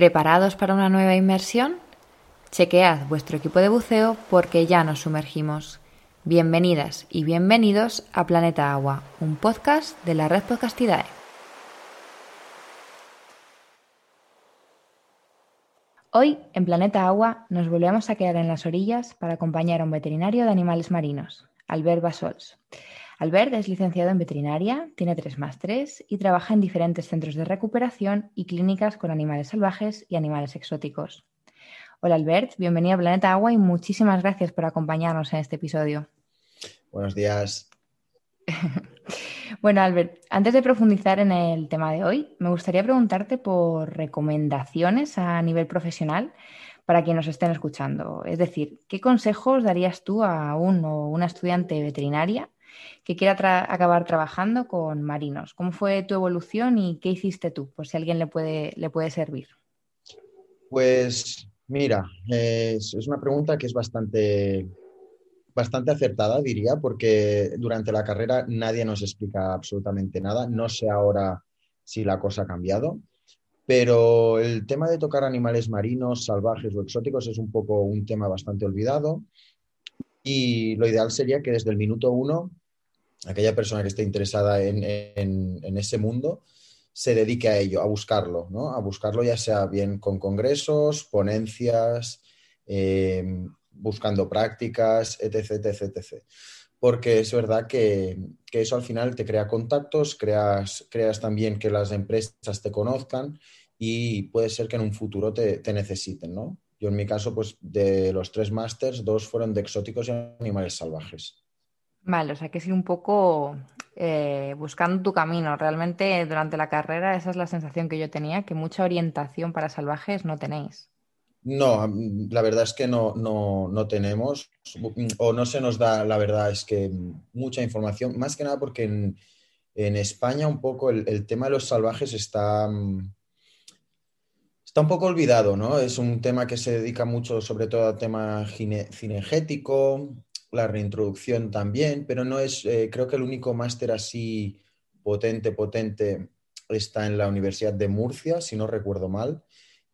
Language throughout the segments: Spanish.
¿Preparados para una nueva inmersión? Chequead vuestro equipo de buceo porque ya nos sumergimos. Bienvenidas y bienvenidos a Planeta Agua, un podcast de la red Podcastidae. Hoy, en Planeta Agua, nos volvemos a quedar en las orillas para acompañar a un veterinario de animales marinos, Albert Basols. Albert es licenciado en veterinaria, tiene tres másteres y trabaja en diferentes centros de recuperación y clínicas con animales salvajes y animales exóticos. Hola Albert, bienvenido a Planeta Agua y muchísimas gracias por acompañarnos en este episodio. Buenos días. bueno, Albert, antes de profundizar en el tema de hoy, me gustaría preguntarte por recomendaciones a nivel profesional para quienes nos estén escuchando. Es decir, ¿qué consejos darías tú a un o una estudiante veterinaria que quiera acabar trabajando con marinos. ¿Cómo fue tu evolución y qué hiciste tú? Por si alguien le puede, le puede servir. Pues mira, es, una pregunta que es bastante, bastante acertada, diría, porque durante la carrera nadie nos explica absolutamente nada. No sé ahora si la cosa ha cambiado, pero el tema de tocar animales marinos, salvajes o exóticos es un poco un tema bastante olvidado. Y lo ideal sería que desde el minuto uno aquella persona que esté interesada en, ese mundo se dedique a ello, a buscarlo, ¿no? A buscarlo ya sea bien con congresos, ponencias, eh, buscando prácticas, etc, etc, etc. Porque es verdad que, eso al final te crea contactos, creas, creas también que las empresas te conozcan y puede ser que en un futuro te, te necesiten, ¿no? Yo en mi caso, pues de los tres másters, dos fueron de exóticos y animales salvajes. Vale, o sea que sí un poco eh, buscando tu camino. Realmente durante la carrera esa es la sensación que yo tenía, que mucha orientación para salvajes no tenéis. No, la verdad es que no, no, tenemos, o no se nos da, la verdad es que mucha información, más que nada porque en, España un poco el, tema de los salvajes está, está un poco olvidado, ¿no? Es un tema que se dedica mucho sobre todo al tema cinegético, la reintroducción también, pero no es, eh, creo que el único máster así potente, potente está en la Universidad de Murcia, si no recuerdo mal,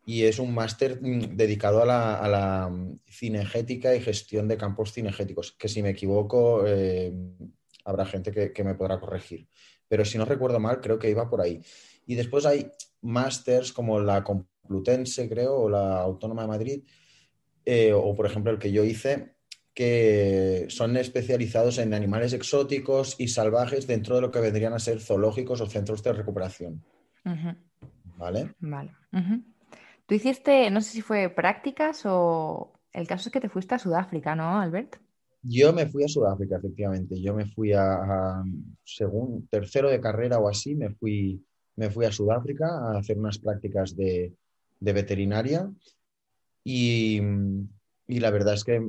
y es un máster mm, dedicado a la, mm, cinegética y gestión de campos cinegéticos, que si me equivoco eh, habrá gente que, me podrá corregir, pero si no recuerdo mal, creo que iba por ahí. Y después hay másters como la Complutense, creo, o la Autónoma de Madrid, eh, o por ejemplo el que yo hice, que son especializados en animales exóticos y salvajes dentro de lo que vendrían a ser zoológicos o centros de recuperación. ¿Vale? Vale. Tú hiciste, no sé si fue prácticas o el caso es que te fuiste a Sudáfrica, ¿no, Albert? Yo me fui a Sudáfrica, efectivamente. Yo me fui a, según tercero de carrera o así, me fui, me fui a Sudáfrica a hacer unas prácticas de, veterinaria y, y la verdad es que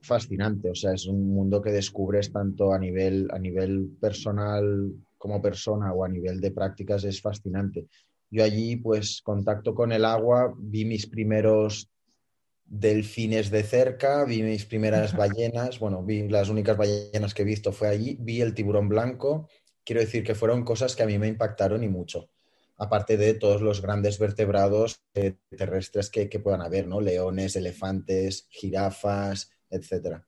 fascinante, o sea, es un mundo que descubres tanto a nivel, a nivel personal como persona o a nivel de prácticas, es fascinante. Yo allí, pues, contacto con el agua, vi mis primeros delfines de cerca, vi mis primeras ballenas, bueno, vi las únicas ballenas que he visto fue allí, vi el tiburón blanco, quiero decir que fueron cosas que a mí me impactaron y mucho, aparte de todos los grandes vertebrados eh, terrestres que, que puedan haber, ¿no? Leones, elefantes, jirafas, etcétera.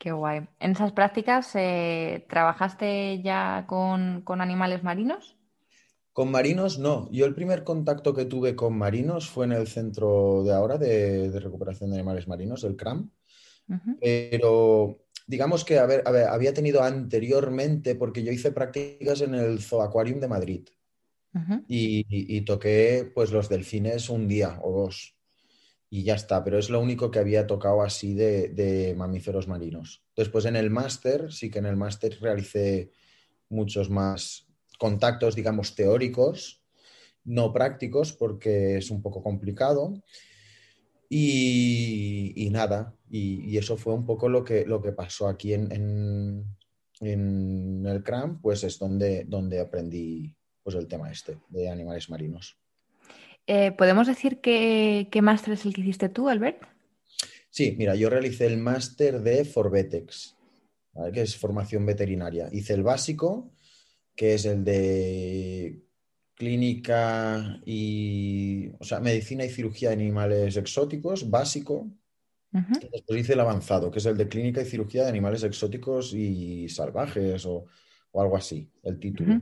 Qué guay. ¿En esas prácticas eh, trabajaste ya con, animales marinos? Con marinos no. Yo el primer contacto que tuve con marinos fue en el centro de ahora de, recuperación de animales marinos, el CRAM. Pero digamos que había tenido anteriormente, porque yo hice prácticas en el Aquarium de Madrid. y, y, toqué pues los delfines un día o dos y ya está, pero es lo único que había tocado así de, mamíferos marinos. Después en el máster, sí que en el máster realicé muchos más contactos, digamos, teóricos, no prácticos, porque es un poco complicado. Y, nada, y, eso fue un poco lo que, lo que pasó aquí en, en, el CRAM, pues es donde, donde aprendí pues, el tema este de animales marinos. Eh, ¿Podemos decir qué, máster es el que hiciste tú, Albert? Sí, mira, yo realicé el máster de Forbetex, que es formación veterinaria. Hice el básico, que es el de clínica y, o sea, medicina y cirugía de animales exóticos, básico. Y después hice el avanzado, que es el de clínica y cirugía de animales exóticos y salvajes o, algo así, el título.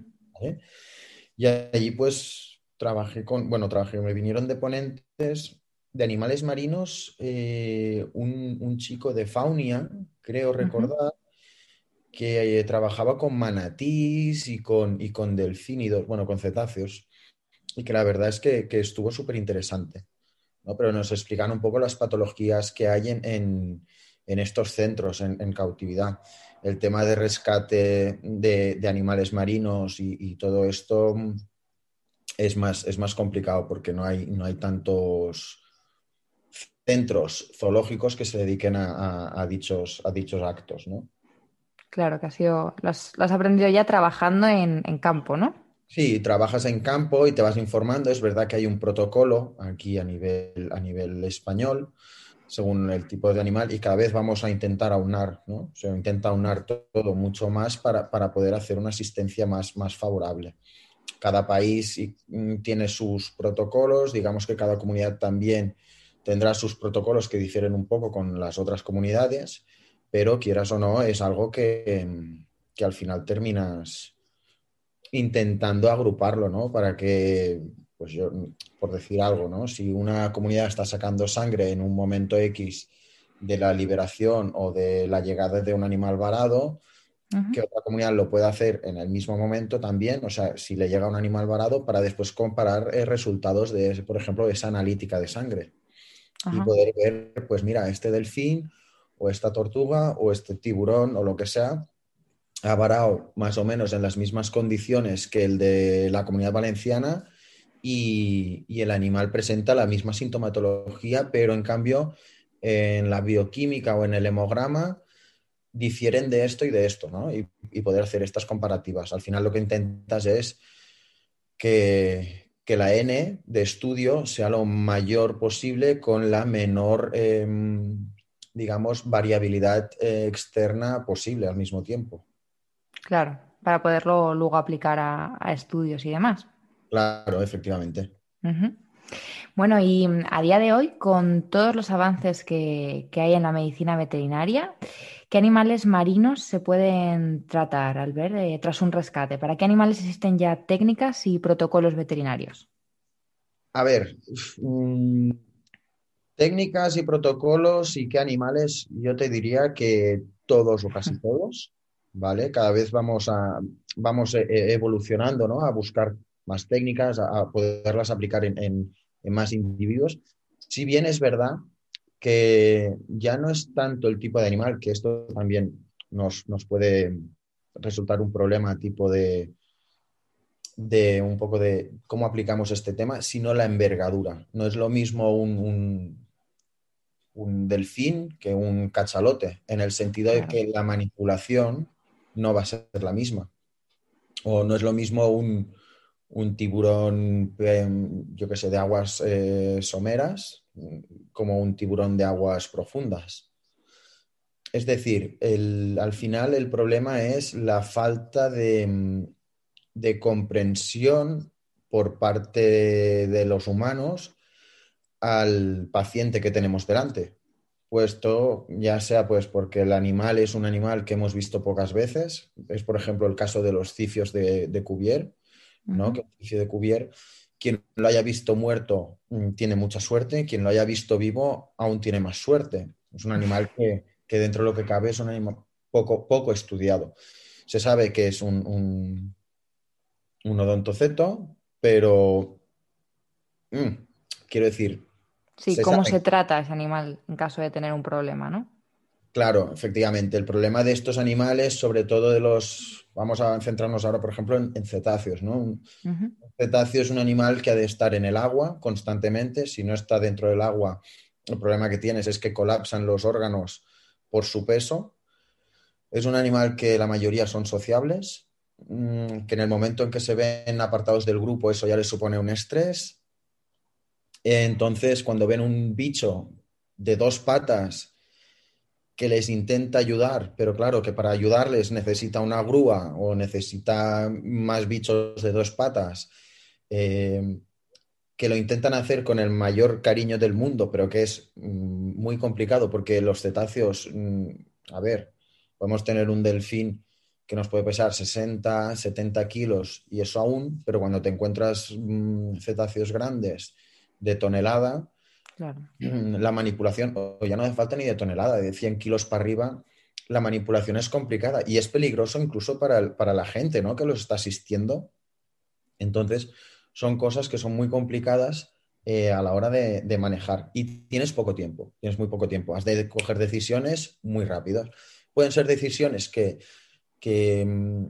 Y allí pues trabajé con, bueno, trabajé, me vinieron de ponentes de animales marinos, eh, un, chico de Faunia, creo recordar, que eh, trabajaba con manatís y con, y con delfínidos, bueno, con cetáceos, y que la verdad es que, estuvo súper interesante. ¿no? Pero nos explican un poco las patologías que hay en, estos centros en, cautividad. El tema de rescate de, animales marinos y, todo esto es más, es más complicado porque no hay, no hay tantos centros zoológicos que se dediquen a, dichos, a dichos actos, ¿no? Claro, que ha sido, lo has, aprendido ya trabajando en, campo, ¿no? Sí, trabajas en campo y te vas informando. Es verdad que hay un protocolo aquí a nivel, a nivel español, según el tipo de animal, y cada vez vamos a intentar aunar, ¿no? Se intenta aunar todo mucho más para, poder hacer una asistencia más, más favorable. Cada país mm, tiene sus protocolos, digamos que cada comunidad también tendrá sus protocolos que difieren un poco con las otras comunidades pero quieras o no, es algo que, al final terminas intentando agruparlo, ¿no? Para que, pues yo, por decir algo, ¿no? Si una comunidad está sacando sangre en un momento X de la liberación o de la llegada de un animal varado, que otra comunidad lo pueda hacer en el mismo momento también, o sea, si le llega un animal varado, para después comparar eh, resultados de, por ejemplo, de esa analítica de sangre. Y poder ver, pues mira, este delfín o esta tortuga o este tiburón o lo que sea ha varado más o menos en las mismas condiciones que el de la comunidad valenciana y, el animal presenta la misma sintomatología, pero en cambio en la bioquímica o en el hemograma difieren de esto y de esto, ¿no? Y, poder hacer estas comparativas. Al final lo que intentas es que, la N de estudio sea lo mayor posible con la menor em, digamos, variabilidad eh, externa posible al mismo tiempo. Claro, para poderlo luego aplicar a, estudios y demás. Claro, efectivamente. Bueno, y mm, a día de hoy, con todos los avances que, hay en la medicina veterinaria, ¿qué animales marinos se pueden tratar al ver eh, tras un rescate? ¿Para qué animales existen ya técnicas y protocolos veterinarios? A ver, mm, Técnicas y protocolos y qué animales, yo te diría que todos o casi todos, ¿vale? Cada vez vamos, a, vamos e, e, evolucionando, ¿no? A buscar más técnicas, a, poderlas aplicar en, más individuos. Si bien es verdad que ya no es tanto el tipo de animal, que esto también nos, puede resultar un problema tipo de, de un poco de cómo aplicamos este tema, sino la envergadura. No es lo mismo un, un delfín que un cachalote, en el sentido de que la manipulación no va a ser la misma. O no es lo mismo un, tiburón, em, yo que sé, de aguas eh, someras como un tiburón de aguas profundas. Es decir, al final el problema es la falta de, de comprensión por parte de los humanos al paciente que tenemos delante. Puesto ya sea pues porque el animal es un animal que hemos visto pocas veces, es por ejemplo el caso de los cifios de, Cuvier, ¿no? Que el cicio de Cuvier, quien lo haya visto muerto mm, tiene mucha suerte, quien lo haya visto vivo aún tiene más suerte. Es un animal que, dentro de lo que cabe es un animal poco, poco estudiado. Se sabe que es un, un, un odontoceto, pero mm, quiero decir, Sí, cómo se trata ese animal en caso de tener un problema, ¿no? Claro, efectivamente. El problema de estos animales, sobre todo de los, vamos a centrarnos ahora, por ejemplo, en, cetáceos, ¿no? Un cetáceo es un animal que ha de estar en el agua constantemente. Si no está dentro del agua, el problema que tienes es que colapsan los órganos por su peso. Es un animal que la mayoría son sociables, mm, que en el momento en que se ven apartados del grupo, eso ya les supone un estrés entonces, cuando ven un bicho de dos patas que les intenta ayudar, pero claro que para ayudarles necesita una grúa o necesita más bichos de dos patas eh, que lo intentan hacer con el mayor cariño del mundo, pero que es mm, muy complicado porque los cetáceos, mm, a ver, podemos tener un delfín que nos puede pesar 60, 70 kilos y eso aún, pero cuando te encuentras mm, cetáceos grandes de tonelada, la manipulación, o ya no hace falta ni de tonelada, de 100 kilos para arriba, la manipulación es complicada y es peligroso incluso para, para la gente ¿no? que los está asistiendo. Entonces, son cosas que son muy complicadas eh, a la hora de, manejar y tienes poco tiempo, tienes muy poco tiempo, has de coger decisiones muy rápidas. Pueden ser decisiones que, mm,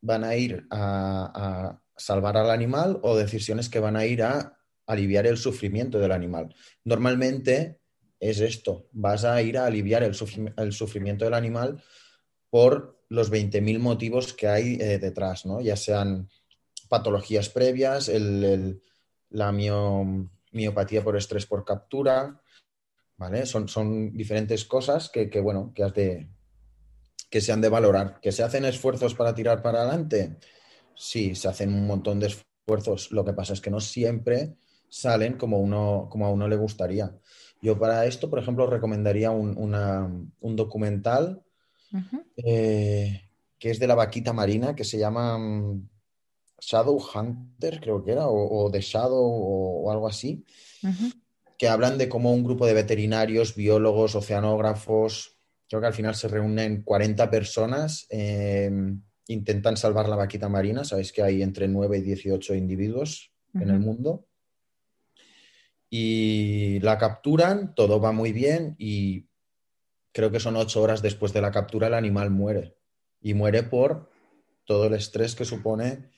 van a ir a, salvar al animal o decisiones que van a ir a aliviar el sufrimiento del animal. Normalmente es esto, vas a ir a aliviar el, sufrimiento del animal por los 20.000 motivos que hay eh, detrás, ¿no? ya sean patologías previas, la miopatía por estrés por captura, ¿vale? Son, son diferentes cosas que, bueno, que de que se han de valorar. ¿Que se hacen esfuerzos para tirar para adelante? Sí, se hacen un montón de esfuerzos. Lo que pasa es que no siempre salen como, uno, como a uno le gustaría. Yo para esto, por ejemplo, recomendaría un, documental eh, que es de la vaquita marina, que se llama mm, Shadow Hunter, creo que era, o, The Shadow o, algo así, que hablan de cómo un grupo de veterinarios, biólogos, oceanógrafos, creo que al final se reúnen 40 personas, em, intentan salvar la vaquita marina, sabéis que hay entre 9 y 18 individuos en el mundo, y la capturan, todo va muy bien y creo que son ocho horas después de la captura el animal muere, y muere por todo el estrés que supone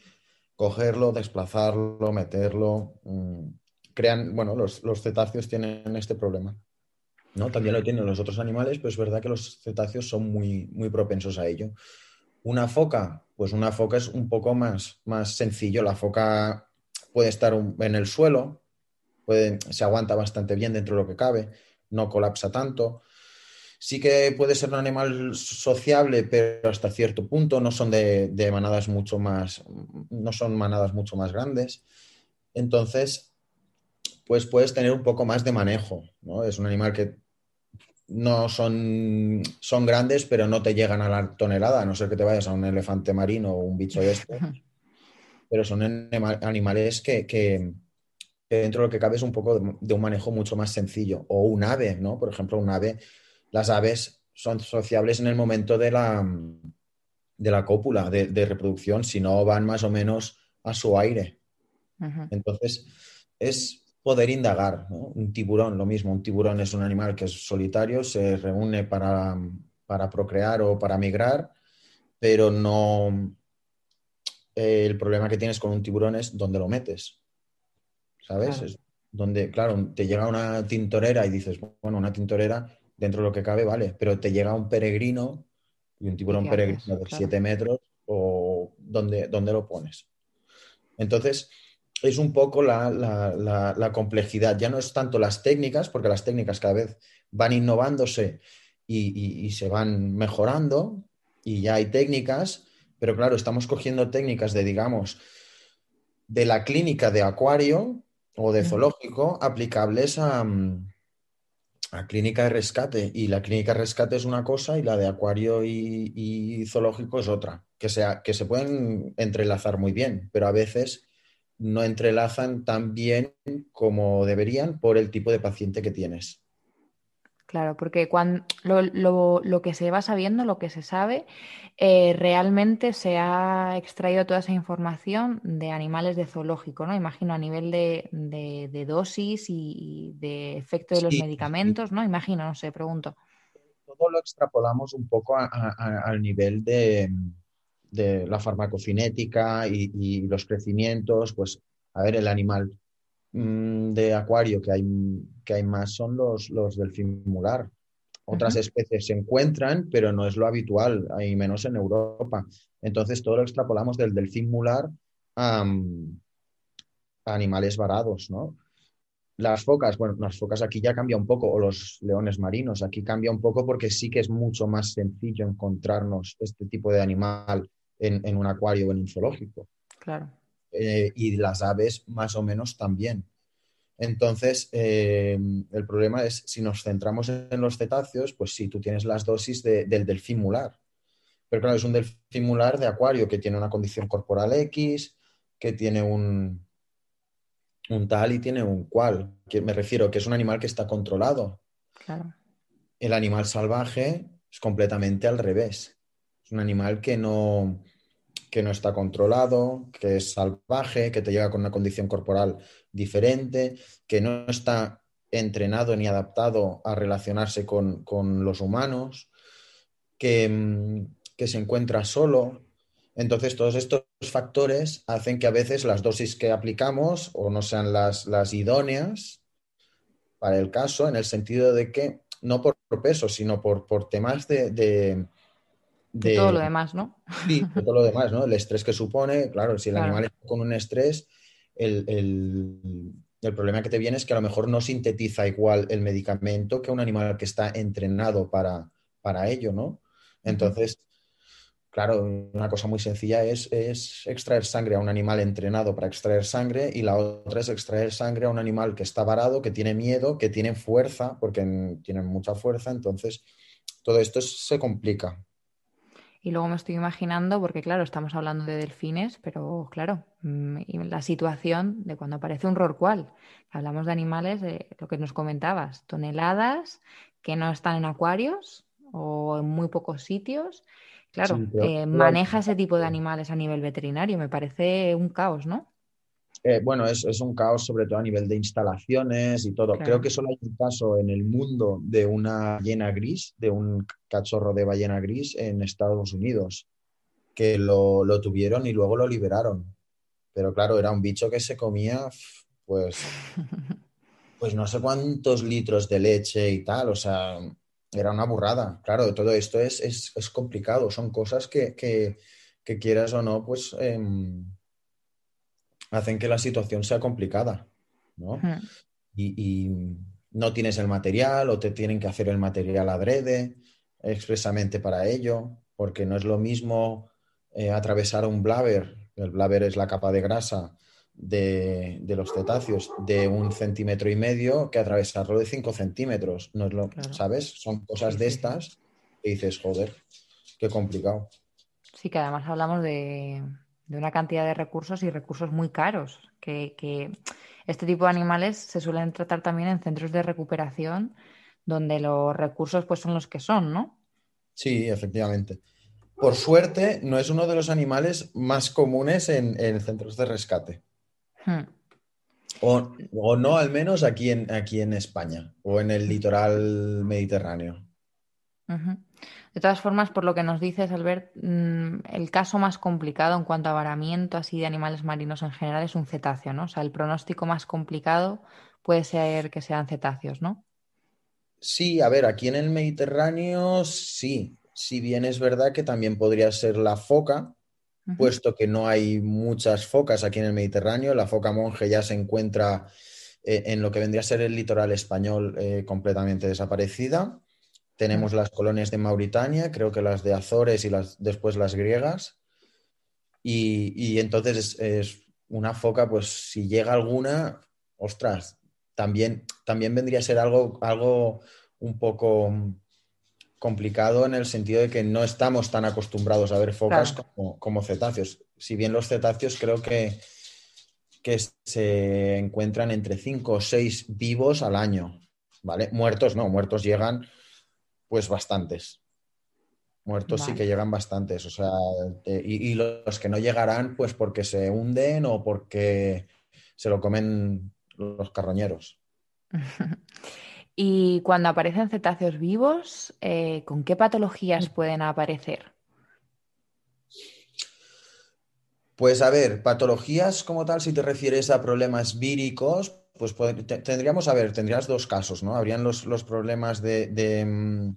cogerlo, desplazarlo, meterlo. Mm, crean, bueno, los, cetáceos tienen este problema. ¿no? También lo tienen los otros animales, pero es verdad que los cetáceos son muy, muy propensos a ello. Una foca, pues una foca es un poco más, más sencillo. La foca puede estar en el suelo, puede, se aguanta bastante bien dentro de lo que cabe, no colapsa tanto sí que puede ser un animal sociable, pero hasta cierto punto no son de, manadas mucho más, no son manadas mucho más grandes. Entonces, pues puedes tener un poco más de manejo, ¿no? Es un animal que no son, son grandes, pero no te llegan a la tonelada, a no ser que te vayas a un elefante marino o un bicho de estos. Pero son animales que, que, dentro de lo que cabe es un poco de, de, un manejo mucho más sencillo. O un ave, ¿no? Por ejemplo, un ave las aves son sociables en el momento de la, de la cópula, de, reproducción, si no van más o menos a su aire. Entonces, es poder indagar. Un tiburón, lo mismo, un tiburón es un animal que es solitario, se reúne para, procrear o para migrar, pero no... Eh, el problema que tienes con un tiburón es dónde lo metes. ¿Sabes? Es donde, claro, te llega una tintorera y dices, bueno, una tintorera dentro de lo que cabe, vale, pero te llega un peregrino y un tiburón peregrino de 7 metros, o ¿dónde, lo pones? Entonces, es un poco la, complejidad. Ya no es tanto las técnicas, porque las técnicas cada vez van innovándose y, se van mejorando, y ya hay técnicas, pero claro, estamos cogiendo técnicas de, digamos, de la clínica de acuario o de zoológico aplicables a, la clínica de rescate. Y la clínica de rescate es una cosa y la de acuario y, zoológico es otra. Que, sea, que se pueden entrelazar muy bien, pero a veces no entrelazan tan bien como deberían por el tipo de paciente que tienes. Claro, porque cuando lo, que se va sabiendo, lo que se sabe, eh, realmente se ha extraído toda esa información de animales de zoológico, ¿no? Imagino a nivel de, dosis y, de efecto de los medicamentos, ¿no? Imagino, no sé, pregunto. Todo lo extrapolamos un poco al nivel de, la farmacocinética y los crecimientos, pues, a ver, el animal de acuario que hay, que hay más son los, los del mular. Otras especies se encuentran, pero no es lo habitual, hay menos en Europa. Entonces todo lo extrapolamos del delfín mular a, animales varados, ¿no? Las focas, bueno, las focas aquí ya cambia un poco, o los leones marinos, aquí cambia un poco porque sí que es mucho más sencillo encontrarnos este tipo de animal en, en un acuario o en un zoológico. Claro. Eh, y las aves más o menos también. Entonces, eh, el problema es si nos centramos en los cetáceos, pues sí, tú tienes las dosis del delfín mular. Pero claro, es un delfín mular de acuario que tiene una condición corporal X, que tiene un, un tal y tiene un cual. Que me refiero que es un animal que está controlado. Claro. El animal salvaje es completamente al revés. Es un animal que no, que no está controlado, que es salvaje, que te llega con una condición corporal diferente, que no está entrenado ni adaptado a relacionarse con, los humanos, que, mm, que, se encuentra solo. Entonces, todos estos factores hacen que a veces las dosis que aplicamos o no sean las, las idóneas para el caso, en el sentido de que, no por peso, sino por, por temas de de, todo lo demás, ¿no? Sí, de todo lo demás, ¿no? El estrés que supone, claro, si el animal está con un estrés, el, problema que te viene es que a lo mejor no sintetiza igual el medicamento que un animal que está entrenado para, para ello, ¿no? Entonces, claro, una cosa muy sencilla es, es, extraer sangre a un animal entrenado para extraer sangre y la otra es extraer sangre a un animal que está varado, que tiene miedo, que tiene fuerza, porque tienen mucha fuerza, entonces todo esto se complica. Y luego me estoy imaginando, porque claro, estamos hablando de delfines, pero claro, mm, la situación de cuando aparece un rorcual. Hablamos de animales, de lo que nos comentabas, toneladas que no están en acuarios o en muy pocos sitios. Claro, eh, maneja ese tipo de animales a nivel veterinario, me parece un caos, ¿no? Eh, bueno, es, un caos sobre todo a nivel de instalaciones y todo. Creo que solo hay un caso en el mundo de una ballena gris, de un cachorro de ballena gris en Estados Unidos, que lo, tuvieron y luego lo liberaron. Pero claro, era un bicho que se comía, pues, pues no sé cuántos litros de leche y tal, o sea, era una burrada. Claro, todo esto es, es, complicado, son cosas que, quieras o no, pues... Em, hacen que la situación sea complicada, ¿no? y, no tienes el material o te tienen que hacer el material adrede expresamente para ello, porque no es lo mismo eh, atravesar un blaber, el blaber es la capa de grasa de, los cetáceos, de un centímetro y medio que atravesarlo de cinco centímetros. No es lo, ¿Sabes? Son cosas de estas que dices, joder, qué complicado. Sí, que además hablamos de, de una cantidad de recursos y recursos muy caros, que, este tipo de animales se suelen tratar también en centros de recuperación donde los recursos pues son los que son, ¿no? Sí, efectivamente. Por suerte, no es uno de los animales más comunes en, centros de rescate. Hmm. O, no, al menos aquí en, aquí en España o en el litoral mediterráneo. De todas formas, por lo que nos dices, Albert, mm, el caso más complicado en cuanto a varamiento así de animales marinos en general es un cetáceo, ¿no? O sea, el pronóstico más complicado puede ser que sean cetáceos, ¿no? Sí, a ver, aquí en el Mediterráneo sí. Si bien es verdad que también podría ser la foca, puesto que no hay muchas focas aquí en el Mediterráneo. La foca monje ya se encuentra eh, en lo que vendría a ser el litoral español eh, completamente desaparecida. Tenemos las colonias de Mauritania, creo que las de Azores y las, después las griegas. Y, entonces es, una foca, pues si llega alguna, ostras, también, también vendría a ser algo, algo un poco complicado en el sentido de que no estamos tan acostumbrados a ver focas como, cetáceos. Si bien los cetáceos creo que, que se encuentran entre 5 o 6 vivos al año, ¿vale? Muertos no, muertos llegan pues bastantes. Muertos sí que llegan bastantes, o sea, y, los que no llegarán, pues porque se hunden o porque se lo comen los carroñeros. y cuando aparecen cetáceos vivos, eh, ¿con qué patologías pueden aparecer? Pues a ver, patologías como tal, si te refieres a problemas víricos, pues tendríamos, a ver, tendrías dos casos, ¿no? Habrían los, problemas de, de, mm,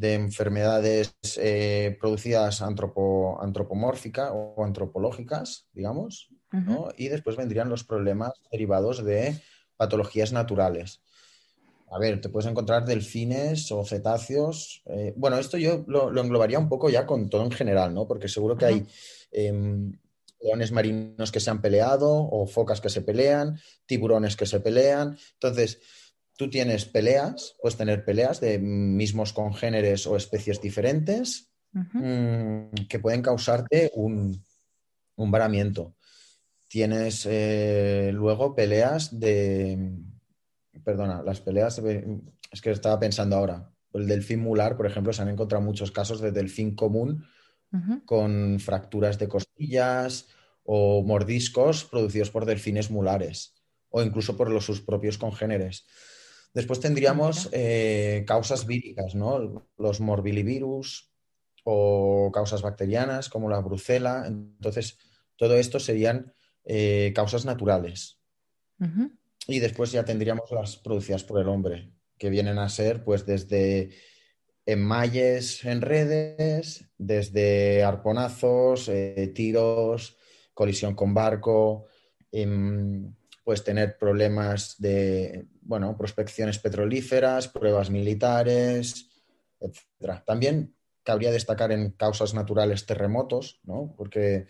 enfermedades eh, producidas antropomórficas o antropológicas, digamos, ¿no? Y después vendrían los problemas derivados de patologías naturales. A ver, te puedes encontrar delfines o cetáceos. Eh, bueno, esto yo lo, englobaría un poco ya con todo en general, ¿no? Porque seguro que hay leones marinos que se han peleado o focas que se pelean, tiburones que se pelean. Entonces, tú tienes peleas, puedes tener peleas de mismos congéneres o especies diferentes mm, que pueden causarte un, un varamiento. Tienes eh, luego peleas de... Perdona, las peleas... Es que estaba pensando ahora. El delfín mular, por ejemplo, se han encontrado muchos casos de delfín común con fracturas de costillas o mordiscos producidos por delfines mulares o incluso por los, sus propios congéneres. Después tendríamos eh, causas víricas, ¿no? Los morbillivirus o causas bacterianas como la brucela. Entonces, todo esto serían eh, causas naturales. Y después ya tendríamos las producidas por el hombre, que vienen a ser pues desde enmayes en redes, desde arponazos, eh, tiros, colisión con barco, em, pues tener problemas de, bueno, prospecciones petrolíferas, pruebas militares, etc. También cabría destacar en causas naturales terremotos, ¿no? Porque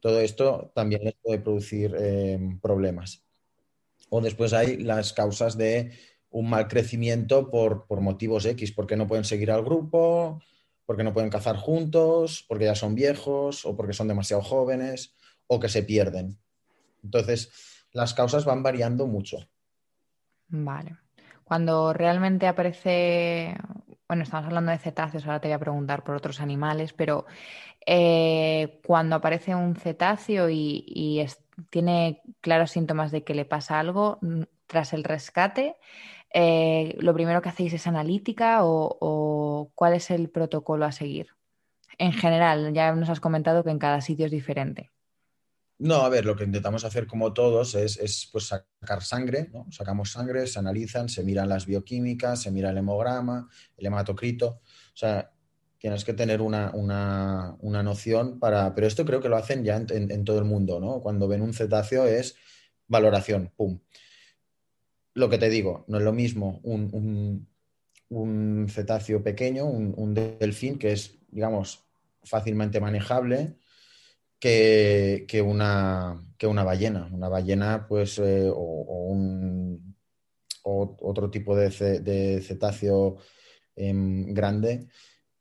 todo esto también les puede producir em, problemas. O después hay las causas de un mal crecimiento por, por, motivos X, porque no pueden seguir al grupo, porque no pueden cazar juntos, porque ya son viejos o porque son demasiado jóvenes o que se pierden. Entonces, las causas van variando mucho. Vale. Cuando realmente aparece, bueno, estamos hablando de cetáceos, ahora te voy a preguntar por otros animales, pero eh, cuando aparece un cetáceo y, tiene claros síntomas de que le pasa algo, mm, tras el rescate, eh, ¿lo primero que hacéis es analítica o, cuál es el protocolo a seguir? En general, ya nos has comentado que en cada sitio es diferente. No, a ver, lo que intentamos hacer como todos es, pues, sacar sangre, ¿no? Sacamos sangre, se analizan, se miran las bioquímicas, se mira el hemograma, el hematocrito. O sea, tienes que tener una, noción para... Pero esto creo que lo hacen ya en, todo el mundo, ¿no? Cuando ven un cetáceo es valoración, pum. Lo que te digo, no es lo mismo un, cetáceo pequeño, un delfín, que es, digamos, fácilmente manejable que, una, que una ballena. Una ballena, pues, eh, o, un, otro tipo de, cetáceo em, grande.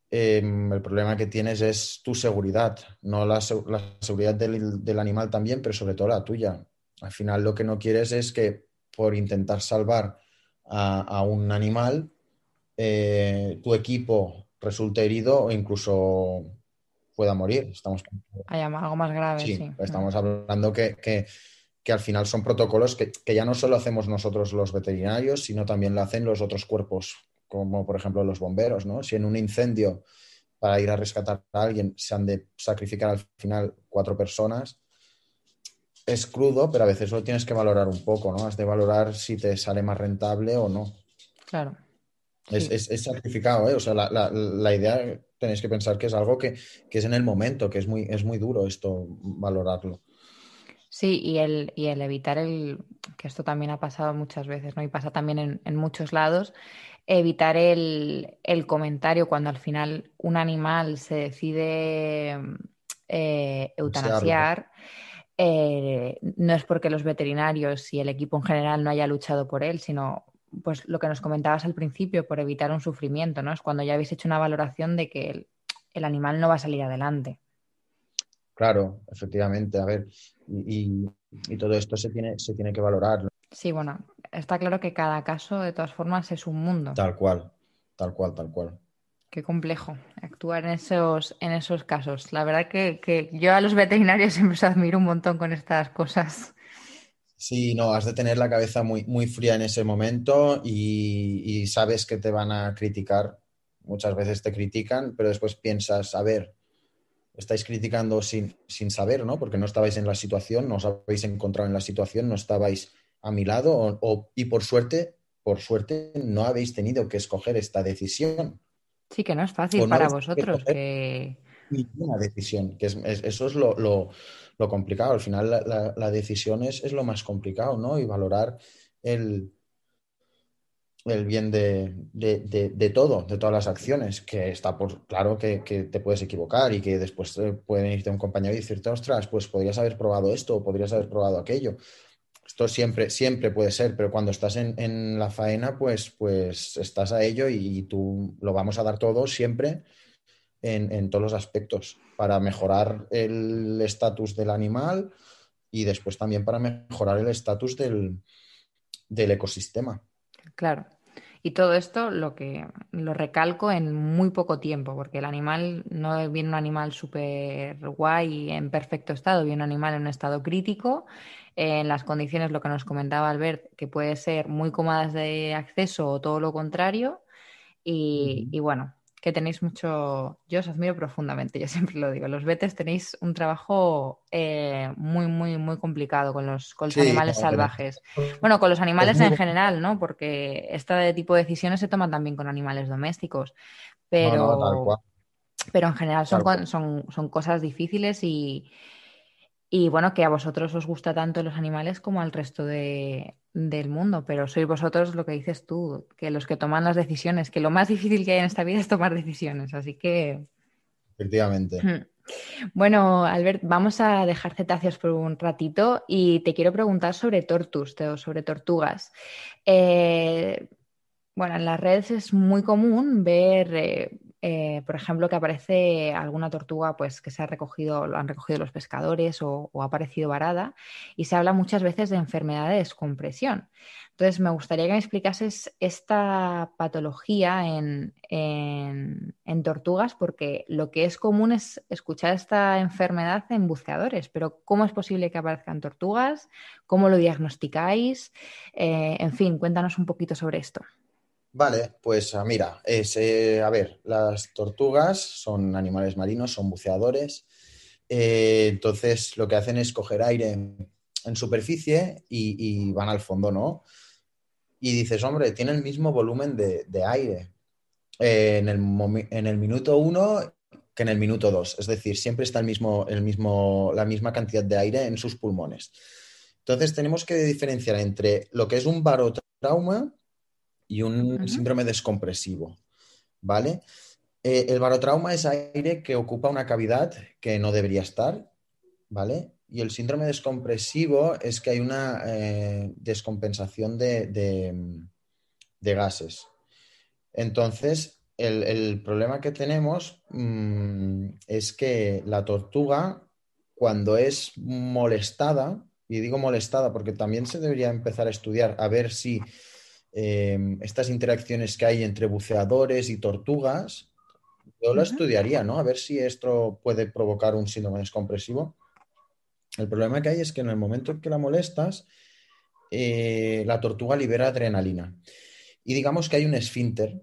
Em, el problema que tienes es tu seguridad, no la, seguridad del, animal también, pero sobre todo la tuya. Al final lo que no quieres es que por intentar salvar a, un animal, eh, tu equipo resulte herido o incluso pueda morir. Estamos... Hay algo más grave, sí. Estamos hablando que, al final son protocolos que, ya no solo hacemos nosotros los veterinarios, sino también lo hacen los otros cuerpos, como por ejemplo los bomberos, ¿no? Si en un incendio para ir a rescatar a alguien se han de sacrificar al final cuatro personas, es crudo, pero a veces lo tienes que valorar un poco, ¿no? Has de valorar si te sale más rentable o no. Claro. Es, sacrificado, ¿eh? O sea, la, la, idea tenéis que pensar que es algo que, es en el momento, que es muy, es muy duro esto valorarlo. Sí, y el, y el evitar el, que esto también ha pasado muchas veces, ¿no? Y pasa también en, muchos lados, evitar el, comentario cuando al final un animal se decide eh, eutanasiar. Eh, no es porque los veterinarios y el equipo en general no haya luchado por él, sino pues lo que nos comentabas al principio, por evitar un sufrimiento, ¿no? Es cuando ya habéis hecho una valoración de que el, animal no va a salir adelante. Claro, efectivamente. A ver, y, todo esto se tiene, se tiene que valorar. Sí, bueno, está claro que cada caso, de todas formas, es un mundo. Tal cual, tal cual, tal cual. Qué complejo actuar en esos, en esos casos. La verdad que, que yo a los veterinarios siempre os admiro un montón con estas cosas. Sí, no, has de tener la cabeza muy, muy fría en ese momento y, sabes que te van a criticar. Muchas veces te critican, pero después piensas, a ver, estáis criticando sin, sin saber, ¿no? Porque no estabais en la situación, no os habéis encontrado en la situación, no estabais a mi lado o, y por suerte, por suerte, no habéis tenido que escoger esta decisión. Sí, que no es fácil para vosotros. Que... Ninguna decisión, que eso es lo lo complicado. Al final la, decisión es, lo más complicado, ¿no? Y valorar el, el bien de, todo, de todas las acciones, que está por claro que, te puedes equivocar y que después puede venirte un compañero y decirte, ostras, pues podrías haber probado esto o podrías haber probado aquello. Esto siempre, siempre puede ser, pero cuando estás en, la faena, pues, pues estás a ello y, tú lo vamos a dar todo siempre en, todos los aspectos para mejorar el estatus del animal y después también para mejorar el estatus del ecosistema. Claro. Y todo esto lo que lo recalco en muy poco tiempo, porque el animal no viene un animal súper guay en perfecto estado, viene un animal en un estado crítico, en las condiciones, lo que nos comentaba Albert, que puede ser muy cómodas de acceso o todo lo contrario. y bueno, que tenéis mucho, yo os admiro profundamente, yo siempre lo digo, los vetes tenéis un trabajo eh, muy, muy, muy complicado con los, animales salvajes. Bueno, con los animales en general, ¿no? Porque este tipo de decisiones se toman también con animales domésticos, pero, pero en general son, son, son cosas difíciles y, y bueno, que a vosotros os gusta tanto los animales como al resto de, del mundo, pero sois vosotros lo que dices tú, que los que toman las decisiones, que lo más difícil que hay en esta vida es tomar decisiones, así que... Efectivamente. Hmm. Bueno, Albert, vamos a dejar cetáceos por un ratito y te quiero preguntar sobre tortus, sobre tortugas. Eh, bueno, en las redes es muy común ver eh, eh, por ejemplo, que aparece alguna tortuga pues, que se ha recogido, lo han recogido los pescadores o, ha aparecido varada, y se habla muchas veces de enfermedad de descompresión. Entonces, me gustaría que me explicases esta patología en, tortugas, porque lo que es común es escuchar esta enfermedad en buceadores, pero ¿cómo es posible que aparezcan tortugas? ¿Cómo lo diagnosticáis? Eh, en fin, cuéntanos un poquito sobre esto. Vale, pues ah, mira, eh, a ver, las tortugas son animales marinos, son buceadores. Eh, entonces lo que hacen es coger aire en, superficie y, van al fondo, ¿no? Y dices, hombre, tiene el mismo volumen de, aire eh, en, el, en, el, minuto uno que en el minuto dos. Es decir, siempre está el mismo, el mismo, la misma cantidad de aire en sus pulmones. Entonces tenemos que diferenciar entre lo que es un barotrauma y un síndrome descompresivo, ¿vale? Eh, el barotrauma es aire que ocupa una cavidad que no debería estar, ¿vale? Y el síndrome descompresivo es que hay una eh, descompensación de, gases. Entonces, el, problema que tenemos mm, es que la tortuga, cuando es molestada, y digo molestada porque también se debería empezar a estudiar a ver si Em, estas interacciones que hay entre buceadores y tortugas, yo lo estudiaría, ¿no? A ver si esto puede provocar un síndrome descompresivo. El problema que hay es que en el momento en que la molestas, eh, la tortuga libera adrenalina. Y digamos que hay un esfínter,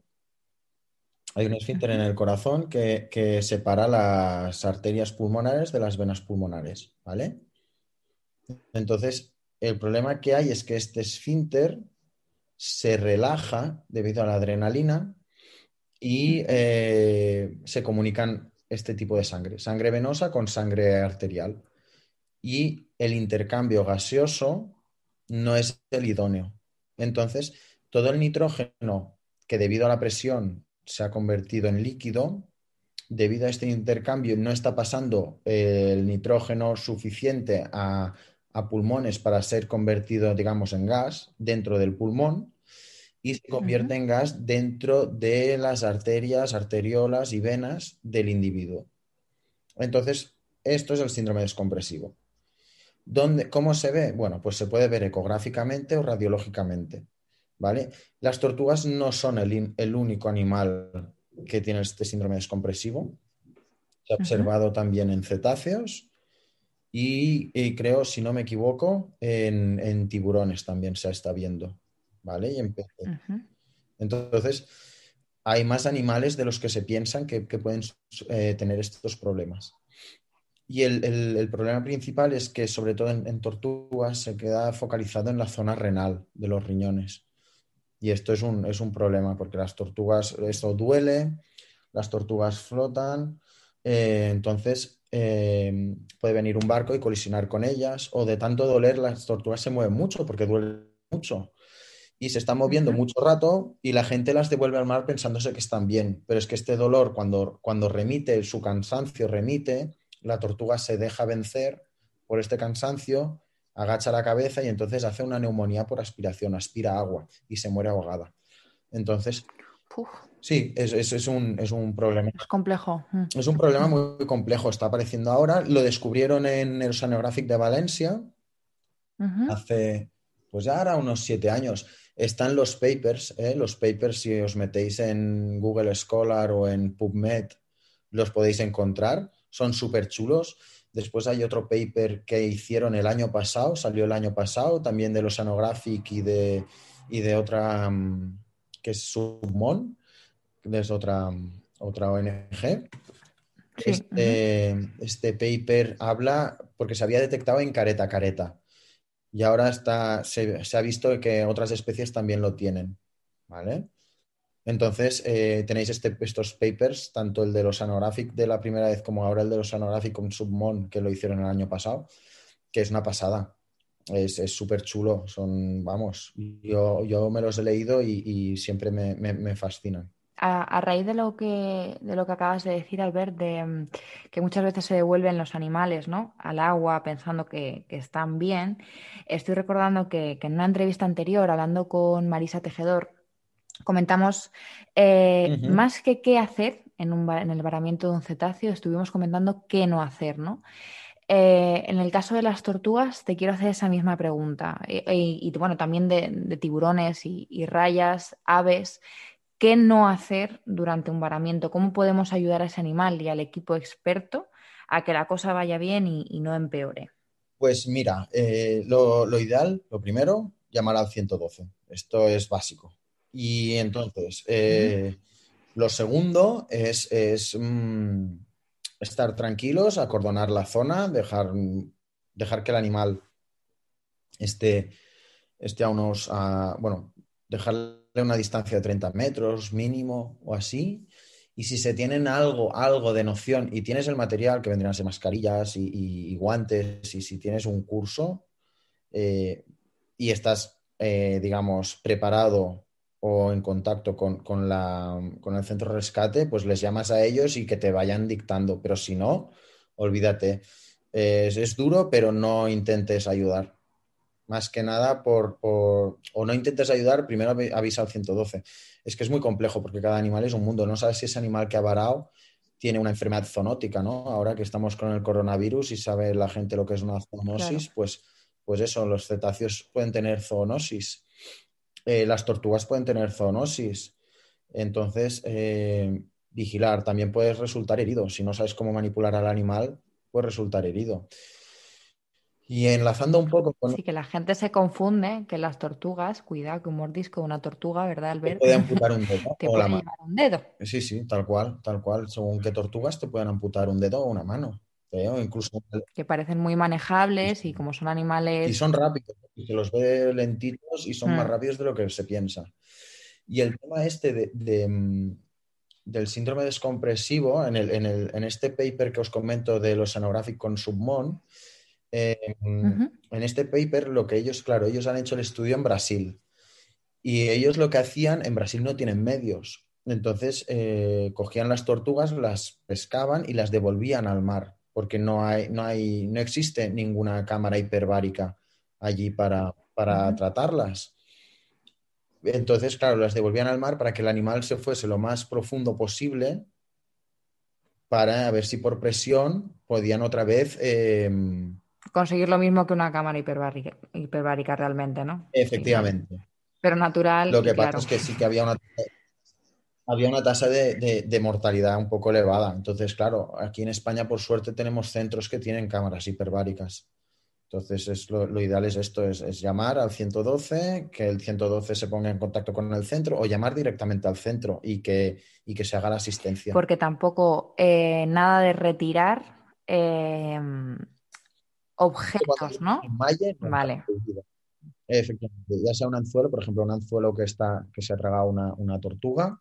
hay un esfínter en el corazón que, que, separa las arterias pulmonares de las venas pulmonares, ¿vale? Entonces, el problema que hay es que este esfínter se relaja debido a la adrenalina y eh, se comunican este tipo de sangre, sangre venosa con sangre arterial. Y el intercambio gaseoso no es el idóneo. Entonces, todo el nitrógeno que debido a la presión se ha convertido en líquido, debido a este intercambio no está pasando el nitrógeno suficiente a, a pulmones para ser convertido, digamos, en gas dentro del pulmón y se convierte en gas dentro de las arterias, arteriolas y venas del individuo. Entonces, esto es el síndrome descompresivo. ¿Dónde, ¿Cómo se ve? Bueno, pues se puede ver ecográficamente o radiológicamente. ¿vale? Las tortugas no son el, único animal que tiene este síndrome descompresivo. Se ha observado también en cetáceos y, creo, si no me equivoco, en, en tiburones también se está viendo. ¿vale? Y Entonces, hay más animales de los que se piensan que, pueden eh, tener estos problemas. Y el, problema principal es que, sobre todo en, tortugas, se queda focalizado en la zona renal de los riñones. Y esto es un, es un problema porque las tortugas, esto duele, las tortugas flotan, eh, entonces eh, puede venir un barco y colisionar con ellas, o de tanto doler, las tortugas se mueven mucho porque duele mucho y se están moviendo mucho rato y la gente las devuelve al mar pensándose que están bien. Pero es que este dolor, cuando, cuando remite, su cansancio remite, la tortuga se deja vencer por este cansancio, agacha la cabeza y entonces hace una neumonía por aspiración, aspira agua y se muere ahogada. Entonces, sí, es, es, un, es, un, problema. Es complejo. Mm. Es un problema muy complejo, está apareciendo ahora. Lo descubrieron en el Oceanographic de Valencia hace, pues ya ahora unos siete años. Están los papers, ¿eh? los papers si os metéis en Google Scholar o en PubMed, los podéis encontrar, son súper chulos. Después hay otro paper que hicieron el año pasado, salió el año pasado, también de los Oceanographic y de, y de otra mm, que es Submon, es otra, otra ONG. Este, este, paper habla porque se había detectado en careta careta y ahora está, se, ha visto que otras especies también lo tienen. ¿Vale? Entonces, eh, tenéis este, estos papers, tanto el de los Oceanographic de la primera vez como ahora el de los Oceanographic con Submon, que lo hicieron el año pasado, que es una pasada. Es súper chulo. Son, vamos, yo, yo, me los he leído y, siempre me, me fascinan a, raíz de lo que de lo que acabas de decir, Albert, de mm, que muchas veces se devuelven los animales ¿no? al agua pensando que, están bien, estoy recordando que, en una entrevista anterior, hablando con Marisa Tejedor, comentamos eh, más que qué hacer en, un, en, el varamiento de un cetáceo, estuvimos comentando qué no hacer, ¿no? Eh, en el caso de las tortugas, te quiero hacer esa misma pregunta. Y, bueno, también de, tiburones y, y, rayas, aves. ¿Qué no hacer durante un varamiento? ¿Cómo podemos ayudar a ese animal y al equipo experto a que la cosa vaya bien y, no empeore? Pues mira, eh, lo, ideal, lo primero, llamar al 112. Esto es básico. Y entonces, eh, lo segundo es, mm, estar tranquilos, acordonar la zona, dejar, dejar que el animal esté, esté a unos, bueno, dejar una distancia de 30 metros mínimo o así. Y si se tienen algo, algo de noción y tienes el material que vendrían a ser mascarillas y, guantes y si tienes un curso eh, y estás, eh, digamos, preparado o en contacto con, con, la, con el centro de rescate, pues les llamas a ellos y que te vayan dictando. Pero si no, olvídate. es duro, pero no intentes ayudar más que nada por, o no intentes ayudar, primero avisa al 112. Es que es muy complejo porque cada animal es un mundo. No sabes si ese animal que ha varado tiene una enfermedad zoonótica, ¿no? Ahora que estamos con el coronavirus y sabe la gente lo que es una zoonosis, pues, pues eso, los cetáceos pueden tener zoonosis, eh, las tortugas pueden tener zoonosis. Entonces, eh, vigilar, también puedes resultar herido. Si no sabes cómo manipular al animal, puedes resultar herido. Y enlazando un poco con... Sí, que la gente se confunde que las tortugas, cuidado que un mordisco de una tortuga, ¿verdad, Albert? Te puede amputar un dedo. te puede llevar un dedo. Sí, sí, tal cual, tal cual. Según qué tortugas te pueden amputar un dedo o una mano. incluso... Que parecen muy manejables y como son animales... Y son rápidos, se los ve lentitos y son más mm. rápidos de lo que se piensa. Y el tema este de, mm, del síndrome descompresivo, en, el, en, el, en este paper que os comento de los Oceanographic con Submon, en este paper, lo que ellos, claro, ellos han hecho el estudio en Brasil y ellos lo que hacían, en Brasil no tienen medios, entonces eh, cogían las tortugas, las pescaban y las devolvían al mar, porque no hay, no hay, no existe ninguna cámara hiperbárica allí para, tratarlas. Entonces, claro, las devolvían al mar para que el animal se fuese lo más profundo posible para ver si por presión podían otra vez em, conseguir lo mismo que una cámara hiperbárica, hiperbárica realmente, ¿no? Efectivamente. Pero natural. Lo que pasa es que sí que había una, había una tasa de, mortalidad un poco elevada. Entonces, claro, aquí en España, por suerte, tenemos centros que tienen cámaras hiperbáricas. Entonces, es lo, ideal es esto, es, llamar al 112, que el 112 se ponga en contacto con el centro o llamar directamente al centro y que, y que se haga la asistencia. Porque tampoco eh, nada de retirar eh, objetos, ¿no? vale. Efectivamente, ya sea un anzuelo, por ejemplo, un anzuelo que, está, que se ha tragado una, tortuga,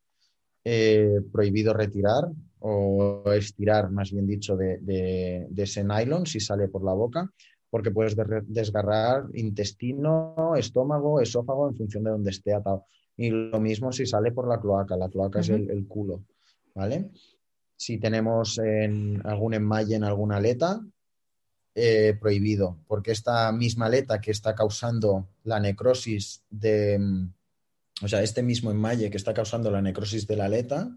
eh, prohibido retirar o estirar, más bien dicho, de, ese nylon si sale por la boca, porque puedes desgarrar intestino, estómago, esófago en función de donde esté atado. Y lo mismo si sale por la cloaca, la cloaca es el, culo, ¿vale? Si tenemos en algún enmalle en alguna aleta, eh, prohibido, porque esta misma aleta que está causando la necrosis de, o sea, este mismo enmalle que está causando la necrosis de la aleta,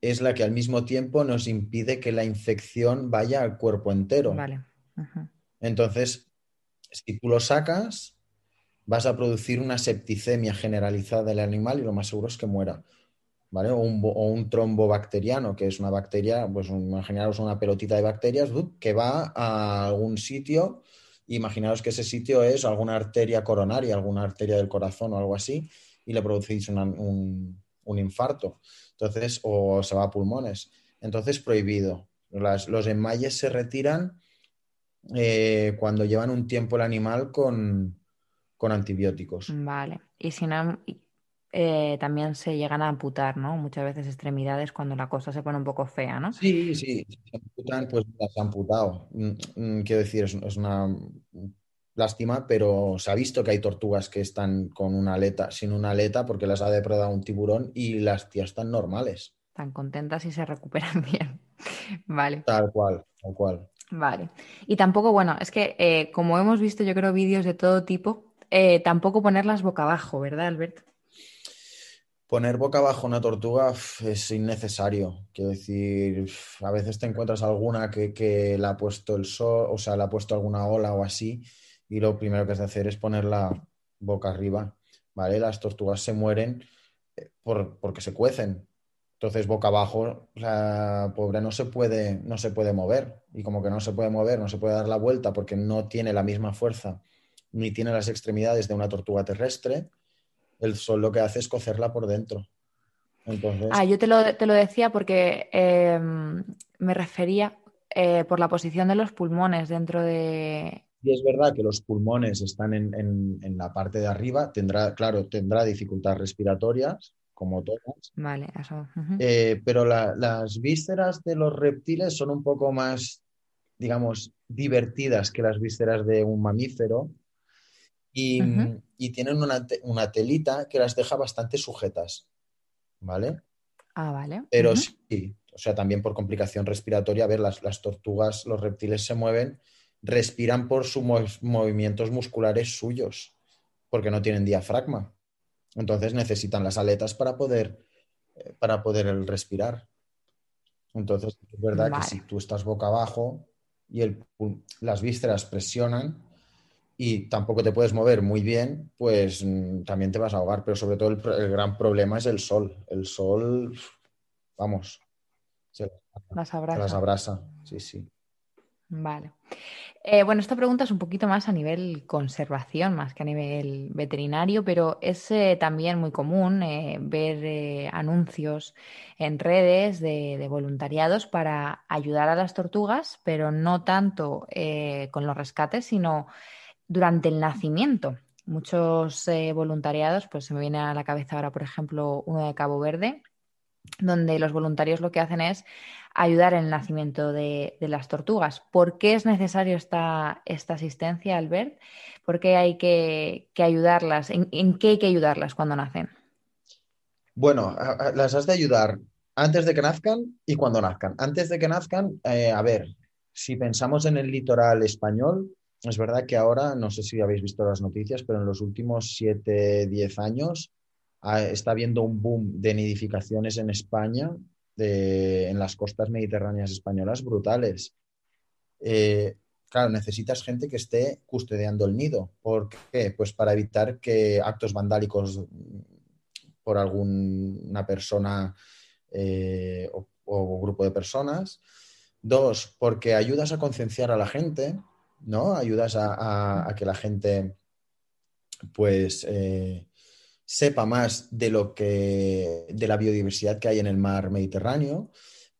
es la que al mismo tiempo nos impide que la infección vaya al cuerpo entero. Vale. Entonces, si tú lo sacas, vas a producir una septicemia generalizada del animal y lo más seguro es que muera. ¿Vale? O un, trombo bacteriano, que es una bacteria, pues imaginaros una pelotita de bacterias que va a algún sitio. Imaginaros que ese sitio es alguna arteria coronaria, alguna arteria del corazón o algo así, y le producís un, infarto. Entonces, o se va a pulmones. Entonces, prohibido. los enmayes se retiran eh, cuando llevan un tiempo el animal con, antibióticos. Vale. Y si no, eh, también se llegan a amputar, ¿no? Muchas veces extremidades cuando la cosa se pone un poco fea, ¿no? Sí, sí, se amputan, pues las han amputado. Mm, mm, quiero decir, es, una lástima, pero se ha visto que hay tortugas que están con una aleta, sin una aleta, porque las ha depredado un tiburón y las tías están normales. Están contentas y se recuperan bien. vale. Tal cual, tal cual. Vale. Y tampoco, bueno, es que eh, como hemos visto, yo creo, vídeos de todo tipo, eh, tampoco ponerlas boca abajo, ¿verdad, Albert? Poner boca abajo una tortuga es innecesario. Quiero decir, a veces te encuentras alguna que, que la ha puesto el sol, o sea, le ha puesto alguna ola o así, y lo primero que has de hacer es ponerla boca arriba, ¿vale? Las tortugas se mueren eh, por, porque se cuecen, entonces, boca abajo, la pobre no se puede, no se puede mover. Y como que no se puede mover, no se puede dar la vuelta porque no tiene la misma fuerza ni tiene las extremidades de una tortuga terrestre, el sol lo que hace es cocerla por dentro. Entonces... Ah, yo te lo, decía porque em, me refería eh, por la posición de los pulmones dentro de... Y es verdad que los pulmones están en, en la parte de arriba, tendrá, claro, tendrá dificultades respiratorias, como todas. Vale, eso. Eh, pero las vísceras de los reptiles son un poco más, digamos, divertidas que las vísceras de un mamífero y, tienen una, telita que las deja bastante sujetas. ¿Vale? Ah, vale. Pero sí, o sea, también por complicación respiratoria, a ver, las, las tortugas, los reptiles se mueven, respiran por sus movimientos musculares suyos, porque no tienen diafragma. Entonces necesitan las aletas para poder, eh, para poder respirar. Entonces, es verdad que si tú estás boca abajo y el, las vísceras presionan y tampoco te puedes mover muy bien, pues mm, también te vas a ahogar. Pero sobre todo el, gran problema es el sol. El sol, vamos, se las abraza. las abrasa. Sí, sí. Vale. Eh, bueno, esta pregunta es un poquito más a nivel conservación, más que a nivel veterinario, pero es eh, también muy común eh, ver anuncios en redes de, voluntariados para ayudar a las tortugas, pero no tanto con los rescates, sino durante el nacimiento. Muchos voluntariados, pues se me viene a la cabeza ahora, por ejemplo, uno de Cabo Verde, donde los voluntarios lo que hacen es ayudar en el nacimiento de, las tortugas. ¿Por qué es necesario esta, esta asistencia, Albert? ¿Por qué hay que, ayudarlas? ¿En, qué hay que ayudarlas cuando nacen? Bueno, las has de ayudar antes de que nazcan y cuando nazcan. Antes de que nazcan, eh, a ver, si pensamos en el litoral español, es verdad que ahora, no sé si habéis visto las noticias, pero en los últimos 7, 10 años está habiendo un boom de nidificaciones en España, en las costas mediterráneas españolas, brutales. Eh, claro, necesitas gente que esté custodiando el nido. ¿Por qué? Pues para evitar que actos vandálicos por alguna persona eh, o, grupo de personas. Dos, porque ayudas a concienciar a la gente, ¿no? Ayudas a, que la gente, pues, eh, sepa más de lo que de la biodiversidad que hay en el mar Mediterráneo.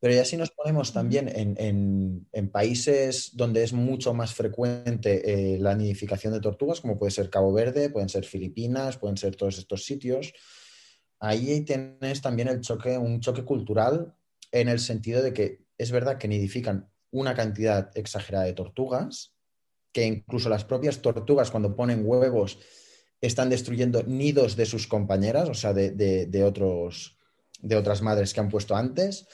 Pero ya si nos ponemos también en, países donde es mucho más frecuente eh, la nidificación de tortugas, como puede ser Cabo Verde, pueden ser Filipinas, pueden ser todos estos sitios, ahí tienes también el choque, un choque cultural en el sentido de que es verdad que nidifican una cantidad exagerada de tortugas, que incluso las propias tortugas cuando ponen huevos están destruyendo nidos de sus compañeras, o sea, de, otros, de otras madres que han puesto antes.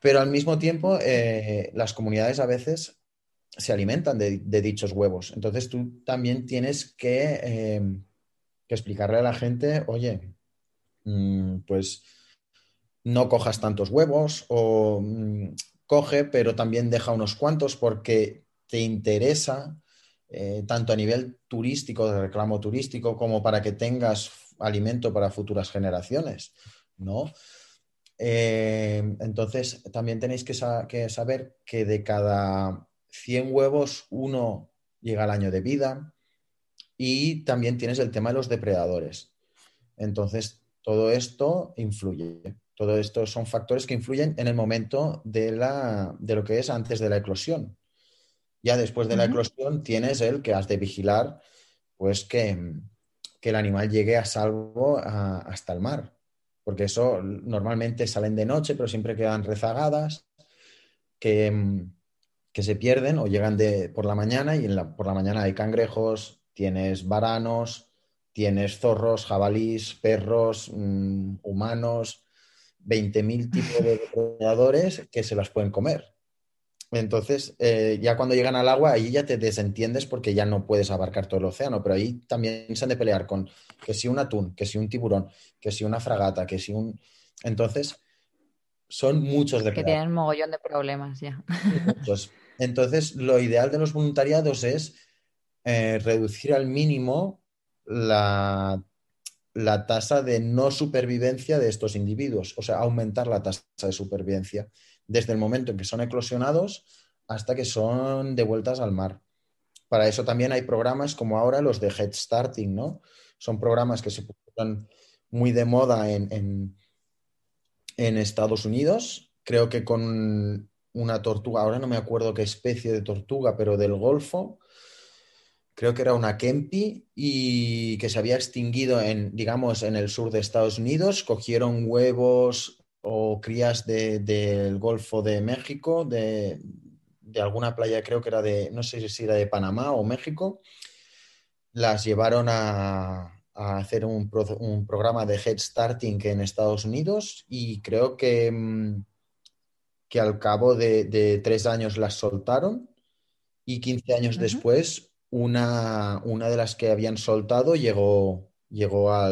Pero al mismo tiempo, eh, las comunidades a veces se alimentan de, dichos huevos. Entonces tú también tienes que, eh, que explicarle a la gente, oye, mm, pues no cojas tantos huevos o mm, coge, pero también deja unos cuantos porque te interesa eh, tanto a nivel turístico, de reclamo turístico, como para que tengas alimento para futuras generaciones, ¿no? Eh, entonces, también tenéis que, saber que de cada 100 huevos, uno llega al año de vida y también tienes el tema de los depredadores. Entonces, todo esto influye. Todo esto son factores que influyen en el momento de, la, de lo que es antes de la eclosión. Ya después de la eclosión tienes el que has de vigilar, pues que, el animal llegue a salvo hasta el mar. Porque eso normalmente salen de noche, pero siempre quedan rezagadas, que, que se pierden o llegan de, por la mañana y en la, por la mañana hay cangrejos, tienes varanos, tienes zorros, jabalís, perros, mm, humanos, 20.000 tipos de depredadores que se las pueden comer. Entonces, eh, ya cuando llegan al agua, ahí ya te desentiendes porque ya no puedes abarcar todo el océano, pero ahí también se han de pelear con que si un atún, que si un tiburón, que si una fragata, que si un... Entonces, son muchos de Que tienen mogollón de problemas ya. Entonces, lo ideal de los voluntariados es eh, reducir al mínimo la, la tasa de no supervivencia de estos individuos, o sea, aumentar la tasa de supervivencia desde el momento en que son eclosionados hasta que son devueltas al mar. Para eso también hay programas como ahora los de Head Starting, ¿no? Son programas que se pusieron muy de moda en, en, en Estados Unidos. Creo que con una tortuga, ahora no me acuerdo qué especie de tortuga, pero del Golfo, creo que era una Kempi y que se había extinguido en, digamos, en el sur de Estados Unidos. Cogieron huevos, o crías del Golfo de México, de, alguna playa, creo que era de, no sé si era de Panamá o México, las llevaron a, hacer un, programa de Head Starting en Estados Unidos y creo que, mm, que al cabo de, tres años las soltaron y 15 años después una, una, de las que habían soltado llegó, llegó a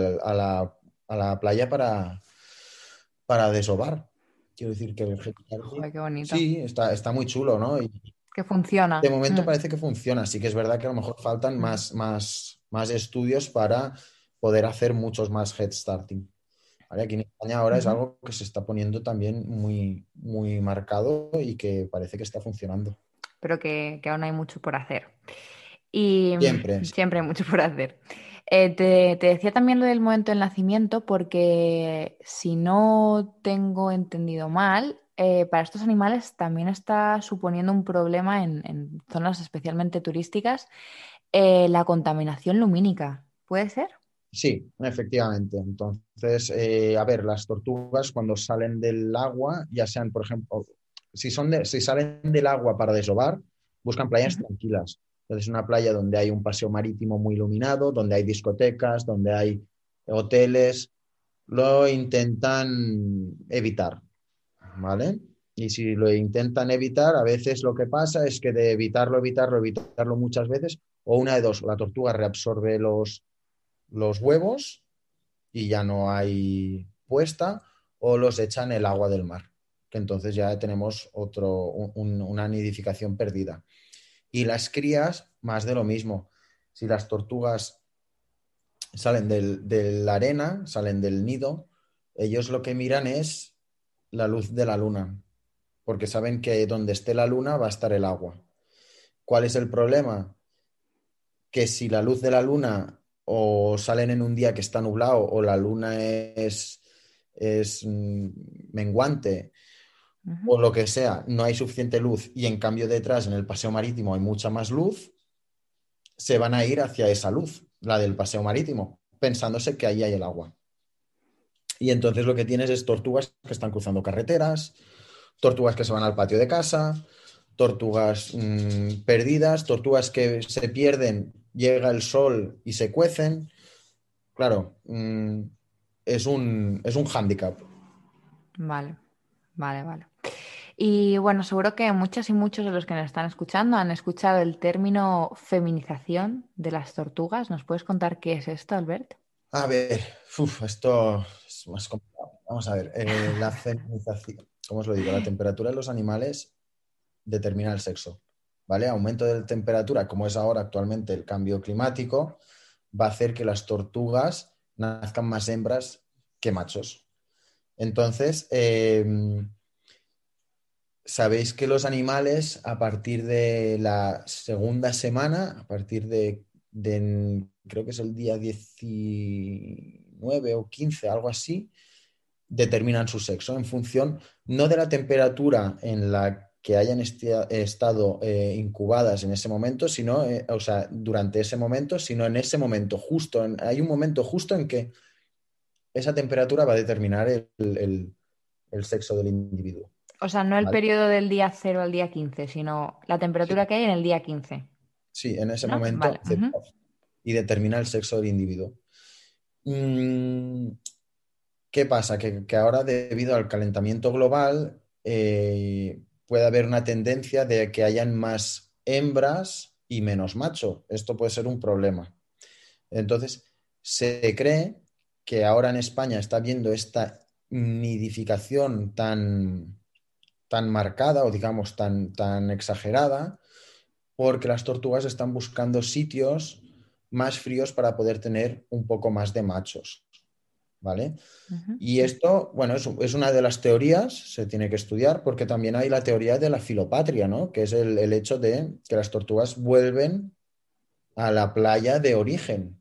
la playa para, para desovar. Quiero decir que el qué bonito. Sí, está, está muy chulo, ¿no? que funciona. De momento mm. parece que funciona. Sí que es verdad que a lo mejor faltan mm. más, más, más estudios para poder hacer muchos más head starting. Aquí en España ahora es algo que se está poniendo también muy, muy marcado y que parece que está funcionando. Pero que, que aún hay mucho por hacer. Y siempre. Siempre hay mucho por hacer. Eh, te, decía también lo del momento del nacimiento porque si no tengo entendido mal, eh, para estos animales también está suponiendo un problema en, zonas especialmente turísticas eh, la contaminación lumínica. ¿Puede ser? Sí, efectivamente. Entonces, a ver, las tortugas cuando salen del agua, ya sean, por ejemplo, si, son si salen del agua para desovar, buscan playas tranquilas entonces, una playa donde hay un paseo marítimo muy iluminado, donde hay discotecas, donde hay hoteles, lo intentan evitar, ¿vale? Y si lo intentan evitar, a veces lo que pasa es que de evitarlo, evitarlo, evitarlo muchas veces, o una de dos, la tortuga reabsorbe los, los huevos y ya no hay puesta, o los echan el agua del mar, que entonces ya tenemos otro, una nidificación perdida. Y las crías, más de lo mismo. Si las tortugas salen de la arena, salen del nido, ellos lo que miran es la luz de la luna, porque saben que donde esté la luna va a estar el agua. ¿Cuál es el problema? Que si la luz de la luna o salen en un día que está nublado o la luna es, es o lo que sea, no hay suficiente luz y en cambio detrás en el paseo marítimo hay mucha más luz, se van a ir hacia esa luz, la del paseo marítimo, pensándose que ahí hay el agua. Y entonces lo que tienes es tortugas que están cruzando carreteras, tortugas que se van al patio de casa, tortugas mm, perdidas, tortugas que se pierden, llega el sol y se cuecen. Claro, mm, es un, es un hándicap. Vale, vale, vale. Y bueno, seguro que muchas y muchos de los que nos están escuchando han escuchado el término feminización de las tortugas. ¿Nos puedes contar qué es esto, Albert? A ver, esto es más complicado. Vamos a ver, eh, la feminización, ¿cómo os lo digo? La temperatura de los animales determina el sexo, ¿vale? Aumento de temperatura, como es ahora actualmente el cambio climático, va a hacer que las tortugas nazcan más hembras que machos. Entonces, em, sabéis que los animales, a partir de la segunda semana, a partir de, creo que es el día 19 o 15, algo así, determinan su sexo en función no de la temperatura en la que hayan estado eh, incubadas en ese momento, sino, eh, o sea, durante ese momento, sino en ese momento, justo, hay un momento justo en que esa temperatura va a determinar el sexo del individuo. O sea, no el periodo del día 0 al día 15, sino la temperatura que hay en el día 15. Sí, en ese momento. Y determina el sexo del individuo. Mm, ¿Qué pasa? Que, ahora, debido al calentamiento global, eh, puede haber una tendencia de que hayan más hembras y menos macho. Esto puede ser un problema. Entonces, se cree que ahora en España está viendo esta nidificación tan, tan marcada o digamos tan, tan exagerada porque las tortugas están buscando sitios más fríos para poder tener un poco más de machos. ¿Vale? Y esto, bueno, es, es, una de las teorías, se tiene que estudiar, porque también hay la teoría de la filopatria, ¿no? Que es el, el hecho de que las tortugas vuelven a la playa de origen.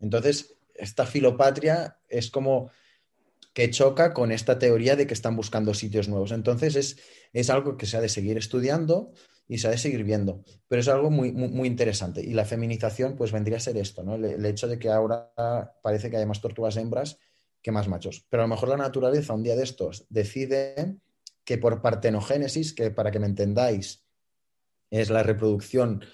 Entonces, esta filopatria es como que choca con esta teoría de que están buscando sitios nuevos. Entonces es, algo que se ha de seguir estudiando y se ha de seguir viendo, pero es algo muy, muy, interesante. Y la feminización pues vendría a ser esto, ¿no? El, hecho de que ahora parece que hay más tortugas hembras que más machos. Pero a lo mejor la naturaleza un día de estos decide que por partenogénesis, que para que me entendáis, es la reproducción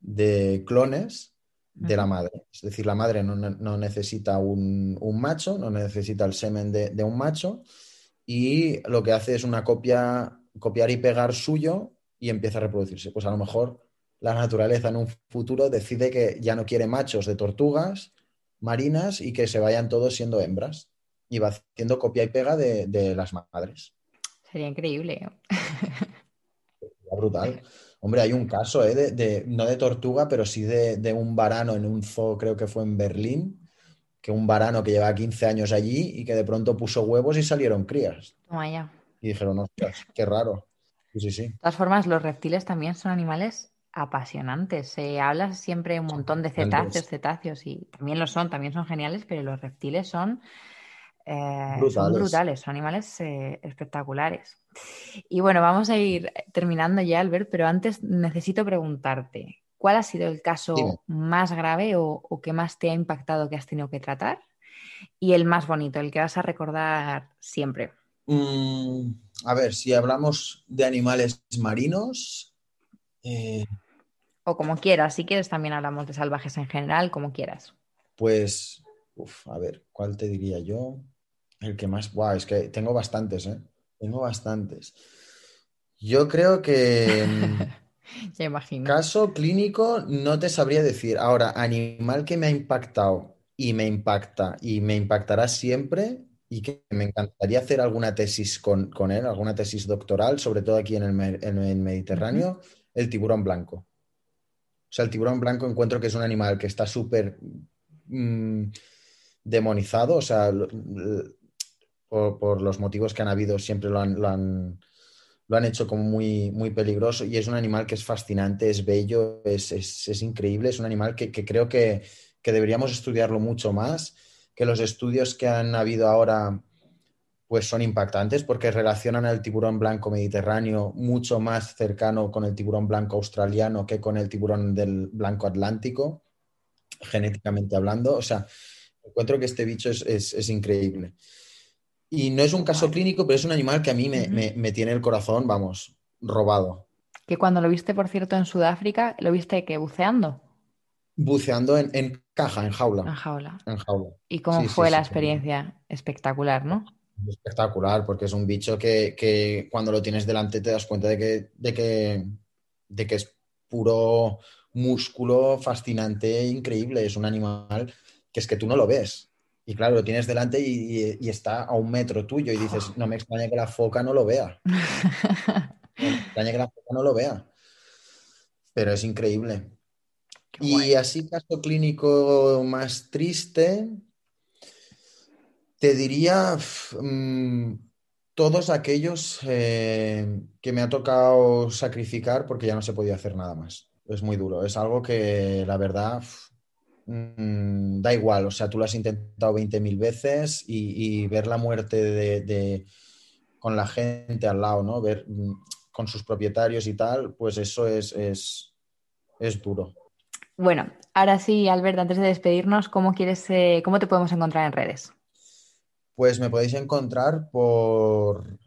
de clones, de la madre. Es decir, la madre no, necesita un, macho, no necesita el semen de, un macho y lo que hace es una copia, copiar y pegar suyo y empieza a reproducirse. Pues a lo mejor la naturaleza en un futuro decide que ya no quiere machos de tortugas marinas y que se vayan todos siendo hembras y va haciendo copia y pega de, las madres. Sería increíble. Sería brutal. Hombre, hay un caso, ¿eh? de, no de tortuga, pero sí de, un varano en un zoo, creo que fue en Berlín, que un varano que lleva 15 años allí y que de pronto puso huevos y salieron crías. Vaya. Y dijeron, ostras, qué raro. Sí, sí, sí. De todas formas, los reptiles también son animales apasionantes. Se habla siempre un montón de cetáceos, cetáceos, y también lo son, también son geniales, pero los reptiles son eh, son brutales, son animales eh, espectaculares. Y bueno, vamos a ir terminando ya, Albert, pero antes necesito preguntarte, ¿cuál ha sido el caso más grave o, que más te ha impactado que has tenido que tratar? Y el más bonito, el que vas a recordar siempre. Mm, a ver, si hablamos de animales marinos. Eh, o como quieras, si quieres también hablamos de salvajes en general, como quieras. Pues, a ver, ¿cuál te diría yo? El que más. Buah, es que tengo bastantes, ¿eh? Tengo bastantes. Yo creo que. ya imagino. Caso clínico no te sabría decir. Ahora, animal que me ha impactado y me impacta y me impactará siempre y que me encantaría hacer alguna tesis con, él, alguna tesis doctoral, sobre todo aquí en el, Mediterráneo, el tiburón blanco. O sea, el tiburón blanco encuentro que es un animal que está súper mm, demonizado, o sea, por, los motivos que han habido, siempre lo han, lo han, hecho como muy, muy peligroso y es un animal que es fascinante, es bello, es, increíble, es un animal que, creo que, deberíamos estudiarlo mucho más, que los estudios que han habido ahora pues son impactantes porque relacionan al tiburón blanco mediterráneo mucho más cercano con el tiburón blanco australiano que con el tiburón del blanco atlántico, genéticamente hablando. O sea, encuentro que este bicho es increíble. Y no es un caso clínico, pero es un animal que a mí me, tiene el corazón, vamos, robado. Que cuando lo viste, por cierto, en Sudáfrica, ¿lo viste que buceando? Buceando en, caja, en jaula. En jaula. En jaula. ¿Y cómo fue la experiencia? Espectacular, ¿no? Espectacular, porque es un bicho que, cuando lo tienes delante te das cuenta de que, de que, de que es puro músculo fascinante, increíble. Es un animal que es que tú no lo ves. Y claro, lo tienes delante y, está a un metro tuyo y dices, no me extraña que la foca no lo vea. me extraña que la foca no lo vea. Pero es increíble. y así, caso clínico más triste, te diría mm, todos aquellos eh, que me ha tocado sacrificar porque ya no se podía hacer nada más. Es muy duro. Es algo que la verdad mm, da igual. O sea, tú lo has intentado 20.000 veces y, ver la muerte de, con la gente al lado, ¿no? Ver mm, con sus propietarios y tal, pues eso es, es, es duro. Bueno, ahora sí, Albert, antes de despedirnos, ¿cómo quieres, eh, cómo te podemos encontrar en redes? Pues me podéis encontrar por,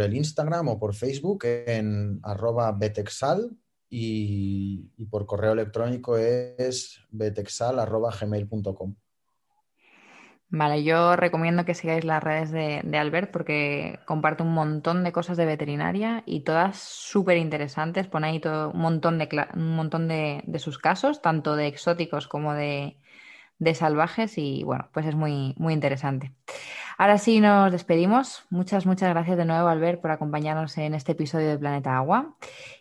el Instagram o por Facebook en arroba betexal y, por correo electrónico es betexal.gmail.com. Vale, yo recomiendo que sigáis las redes de, Albert porque comparte un montón de cosas de veterinaria y todas súper interesantes. Pone ahí todo, un montón, de, un montón de, sus casos, tanto de exóticos como de, de salvajes y bueno, pues es muy, muy interesante. Ahora sí nos despedimos. Muchas, muchas gracias de nuevo, Albert, por acompañarnos en este episodio de Planeta Agua.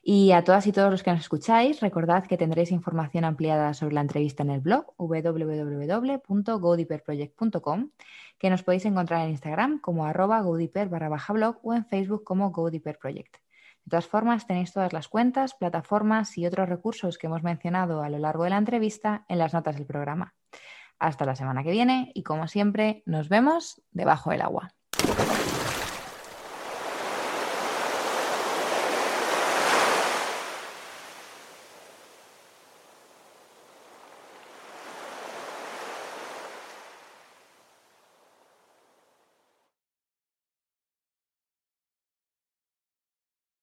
Y a todas y todos los que nos escucháis, recordad que tendréis información ampliada sobre la entrevista en el blog www.godiperproject.com, que nos podéis encontrar en Instagram como arroba godiper barra baja blog o en Facebook como godiperproject. De todas formas, tenéis todas las cuentas, plataformas y otros recursos que hemos mencionado a lo largo de la entrevista en las notas del programa. Hasta la semana que viene y como siempre nos vemos debajo del agua.